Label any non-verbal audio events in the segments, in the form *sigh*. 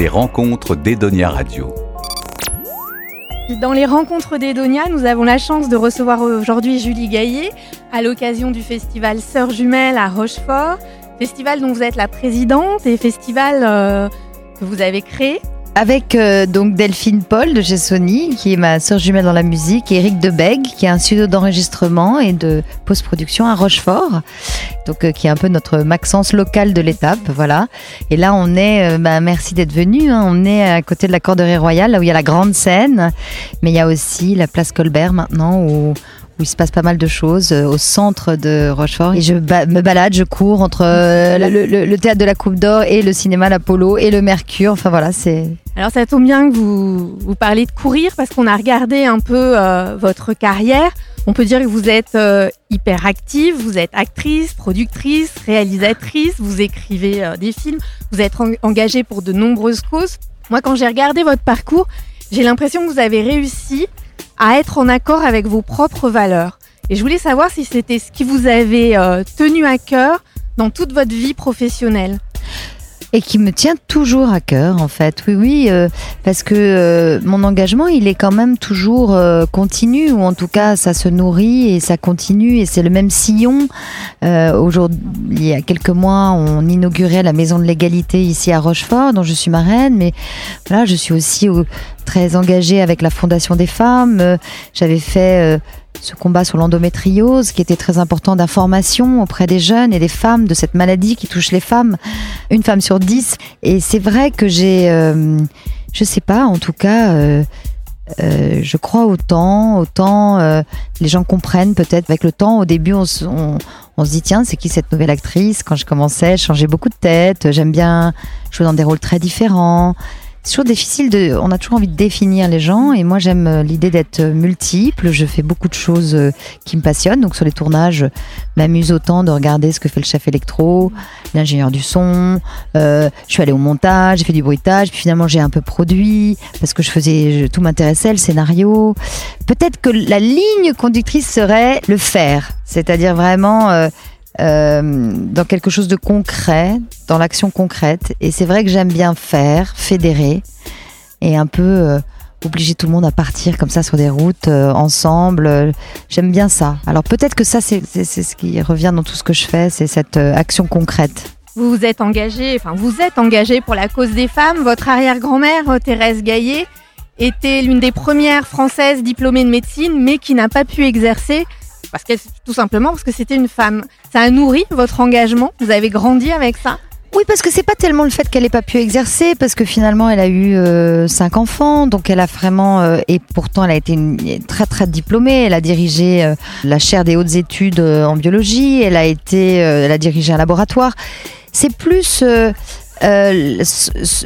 les rencontres d'Edonia Radio. Dans les rencontres d'Edonia, nous avons la chance de recevoir aujourd'hui Julie Gaillet à l'occasion du festival Sœurs Jumelles à Rochefort, festival dont vous êtes la présidente et festival euh, que vous avez créé avec euh, donc Delphine Paul de chez qui est ma sœur jumelle dans la musique, et Eric Debeg, qui est un studio d'enregistrement et de post-production à Rochefort, donc euh, qui est un peu notre Maxence local de l'étape, voilà. Et là, on est, euh, bah, merci d'être venu, hein. on est à côté de la Corderie Royale, là où il y a la grande scène, mais il y a aussi la place Colbert maintenant, où où il se passe pas mal de choses euh, au centre de Rochefort. Et je me balade, je cours entre euh, le, théâtre de la Coupe d'Or et le cinéma l'Apollo et le Mercure. Enfin voilà, c'est. Alors ça tombe bien que vous, parlez de courir parce qu'on a regardé un peu euh, votre carrière. On peut dire que vous êtes hyper active, vous êtes actrice, productrice, réalisatrice, vous écrivez des films, vous êtes engagée pour de nombreuses causes. Moi, quand j'ai regardé votre parcours, j'ai l'impression que vous avez réussi à être en accord avec vos propres valeurs. Et je voulais savoir si c'était ce qui vous avait euh, tenu à cœur dans toute votre vie professionnelle et qui me tient toujours à cœur en fait. Oui, oui, euh, parce que euh, mon engagement, il est quand même toujours continu, ou en tout cas, ça se nourrit et ça continue, et c'est le même sillon. Aujourd'hui, il y a quelques mois, on inaugurait la Maison de l'égalité ici à Rochefort, dont je suis marraine, mais voilà, je suis aussi au, très engagée avec la Fondation des femmes. Euh, j'avais fait euh, ce combat sur l'endométriose qui était très important d'information auprès des jeunes et des femmes de cette maladie qui touche les femmes, une femme sur dix. Et c'est vrai que j'ai, euh, je sais pas, en tout cas, je crois autant, autant les gens comprennent peut-être avec le temps. Au début, on, on se dit tiens, c'est qui cette nouvelle actrice? Quand je commençais, je changeais beaucoup de tête. J'aime bien jouer dans des rôles très différents c'est toujours difficile de. On a toujours envie de définir les gens et moi j'aime euh, l'idée d'être euh, multiple. Je fais beaucoup de choses euh, qui me passionnent. Donc sur les tournages, m'amuse autant de regarder ce que fait le chef électro, l'ingénieur du son. je suis allée au montage, j'ai fait du bruitage, puis finalement j'ai un peu produit parce que je faisais tout m'intéressait, le scénario. Peut-être que la ligne conductrice serait le faire, c'est-à-dire vraiment euh, dans quelque chose de concret, dans l'action concrète. Et c'est vrai que j'aime bien faire, fédérer et un peu euh, obliger tout le monde à partir comme ça sur des routes euh, ensemble. J'aime bien ça. Alors peut-être que ça, c'est ce qui revient dans tout ce que je fais, c'est cette action concrète. Vous vous êtes engagé, enfin vous êtes engagé pour la cause des femmes. Votre arrière-grand-mère, Thérèse Gaillet, était l'une des premières françaises diplômées de médecine, mais qui n'a pas pu exercer tout simplement parce que c'était une femme. Ça a nourri votre engagement. Vous avez grandi avec ça. Oui, parce que c'est pas tellement le fait qu'elle ait pas pu exercer, parce que finalement elle a eu euh, cinq enfants, donc elle a vraiment euh, et pourtant elle a été très très diplômée. Elle a dirigé euh, la chaire des hautes études en biologie. Elle a été, elle a dirigé un laboratoire. C'est plus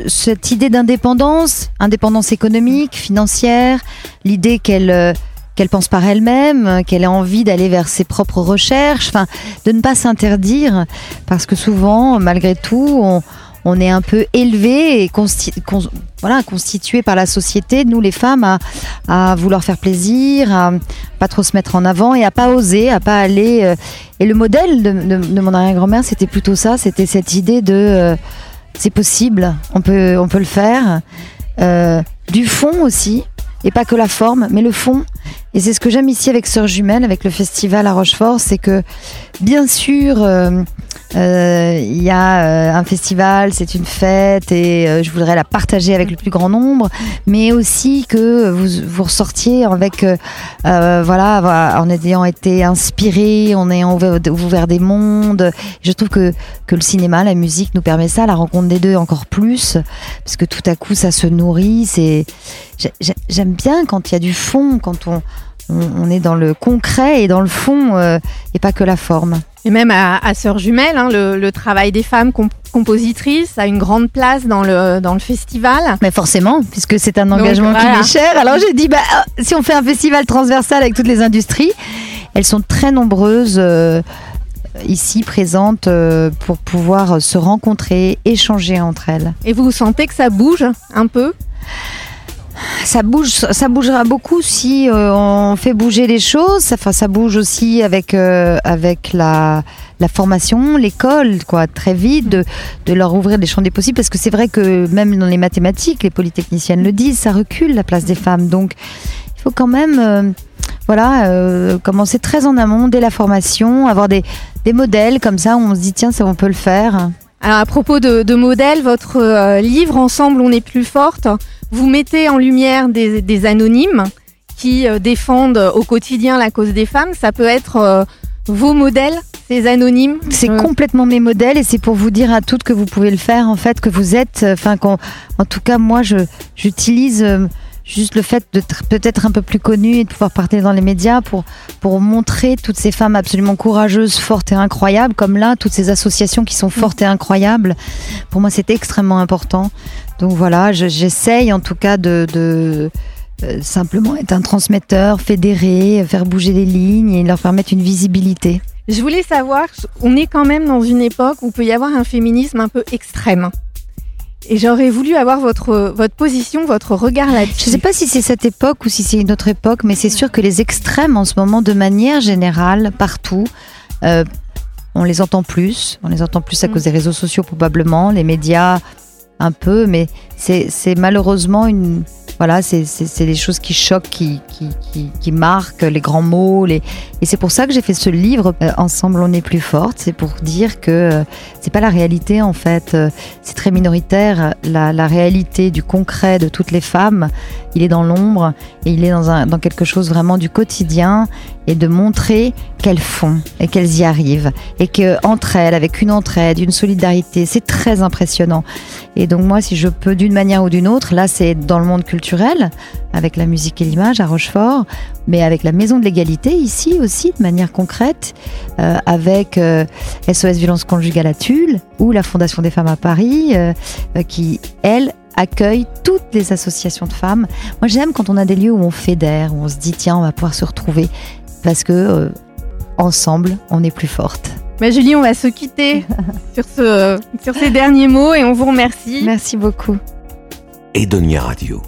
cette idée d'indépendance, indépendance économique, financière, l'idée qu'elle qu'elle pense par elle-même, qu'elle a envie d'aller vers ses propres recherches, enfin, de ne pas s'interdire, parce que souvent, malgré tout, on, est un peu élevé et voilà, constitué par la société, nous les femmes, à, vouloir faire plaisir, à pas trop se mettre en avant et à pas oser, à pas aller. Euh, et le modèle de, mon arrière-grand-mère, c'était plutôt ça, c'était cette idée de euh, c'est possible, on peut, on peut le faire. Euh, du fond aussi, et pas que la forme, mais le fond. Et c'est ce que j'aime ici avec Sœurs Jumelles, avec le festival à Rochefort, c'est que bien sûr, euh, il y a euh, un festival, c'est une fête et je voudrais la partager avec le plus grand nombre, mais aussi que vous, vous ressortiez avec, voilà, en ayant été inspiré, en ayant ouvert, des mondes. Je trouve que, que le cinéma, la musique nous permet ça, la rencontre des deux encore plus, parce que tout à coup ça se nourrit. J'aime bien quand il y a du fond, quand on on, est dans le concret et dans le fond euh, et pas que la forme. Et même à, à Sœurs Jumelles, hein, le, travail des femmes compositrices a une grande place dans le, dans le festival. Mais forcément, puisque c'est un engagement qui m'est cher. Alors j'ai dit, bah, si on fait un festival transversal avec toutes les industries, elles sont très nombreuses. Euh, ici présentes euh, pour pouvoir se rencontrer, échanger entre elles. Et vous sentez que ça bouge un peu? Ça bouge, ça bougera beaucoup si euh, on fait bouger les choses. Enfin, ça bouge aussi avec euh, avec la, formation, l'école, quoi, très vite, de, leur ouvrir les champs des possibles. Parce que c'est vrai que même dans les mathématiques, les polytechniciennes le disent, ça recule la place des femmes. Donc, il faut quand même, euh, voilà, commencer très en amont dès la formation, avoir des, des modèles comme ça où on se dit tiens, ça on peut le faire. Alors à propos de, modèles, votre livre Ensemble on est plus forte, vous mettez en lumière des, des anonymes qui euh, défendent au quotidien la cause des femmes. Ça peut être euh, vos modèles, ces anonymes. C'est Euh, complètement mes modèles et c'est pour vous dire à toutes que vous pouvez le faire en fait, que vous êtes, euh, enfin en tout cas moi je j'utilise euh, juste le fait de peut-être un peu plus connu et de pouvoir parler dans les médias pour pour montrer toutes ces femmes absolument courageuses, fortes et incroyables, comme là toutes ces associations qui sont fortes et incroyables. Pour moi c'est extrêmement important. Donc voilà, je- j'essaye en tout cas de, de euh, simplement être un transmetteur, fédérer, faire bouger les lignes et leur permettre une visibilité. Je voulais savoir, on est quand même dans une époque où peut y avoir un féminisme un peu extrême. Et j'aurais voulu avoir votre, votre position, votre regard là-dessus. Je ne sais pas si c'est cette époque ou si c'est une autre époque, mais c'est sûr que les extrêmes en ce moment, de manière générale, partout, euh, on les entend plus. On les entend plus à Mm. cause des réseaux sociaux probablement, les médias un peu, mais c'est malheureusement une... Voilà, c'est des choses qui choquent, qui, qui, marquent, les grands mots. Les... Et c'est pour ça que j'ai fait ce livre, euh, Ensemble on est plus forte. C'est pour dire que euh, c'est pas la réalité en fait. Euh, c'est très minoritaire. La, la réalité du concret de toutes les femmes, il est dans l'ombre et il est dans, un, dans quelque chose vraiment du quotidien et de montrer qu'elles font et qu'elles y arrivent et que entre elles, avec une entraide, une solidarité, c'est très impressionnant. Et donc moi, si je peux d'une manière ou d'une autre, là c'est dans le monde culturel, avec la musique et l'image à Rochefort, mais avec la Maison de l'égalité ici aussi, de manière concrète, euh, avec euh, SOS Violence Conjugale à Tulle ou la Fondation des femmes à Paris, euh, euh, qui, elle, accueille toutes les associations de femmes. Moi j'aime quand on a des lieux où on fédère, où on se dit tiens, on va pouvoir se retrouver, parce que euh, ensemble, on est plus forte. Bah, Julie, on va se quitter *laughs* sur, ce, sur ces derniers mots et on vous remercie. Merci beaucoup. Edonia Radio.